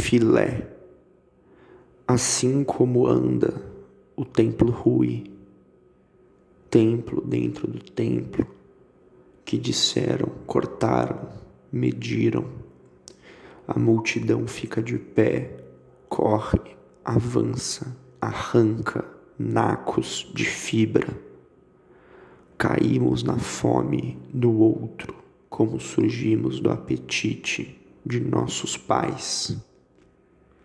filé. Assim como anda o templo Rui, templo dentro do templo, que disseram, cortaram, mediram. A multidão fica de pé, corre, avança, arranca nacos de fibra. Caímos na fome do outro, como surgimos do apetite de nossos pais.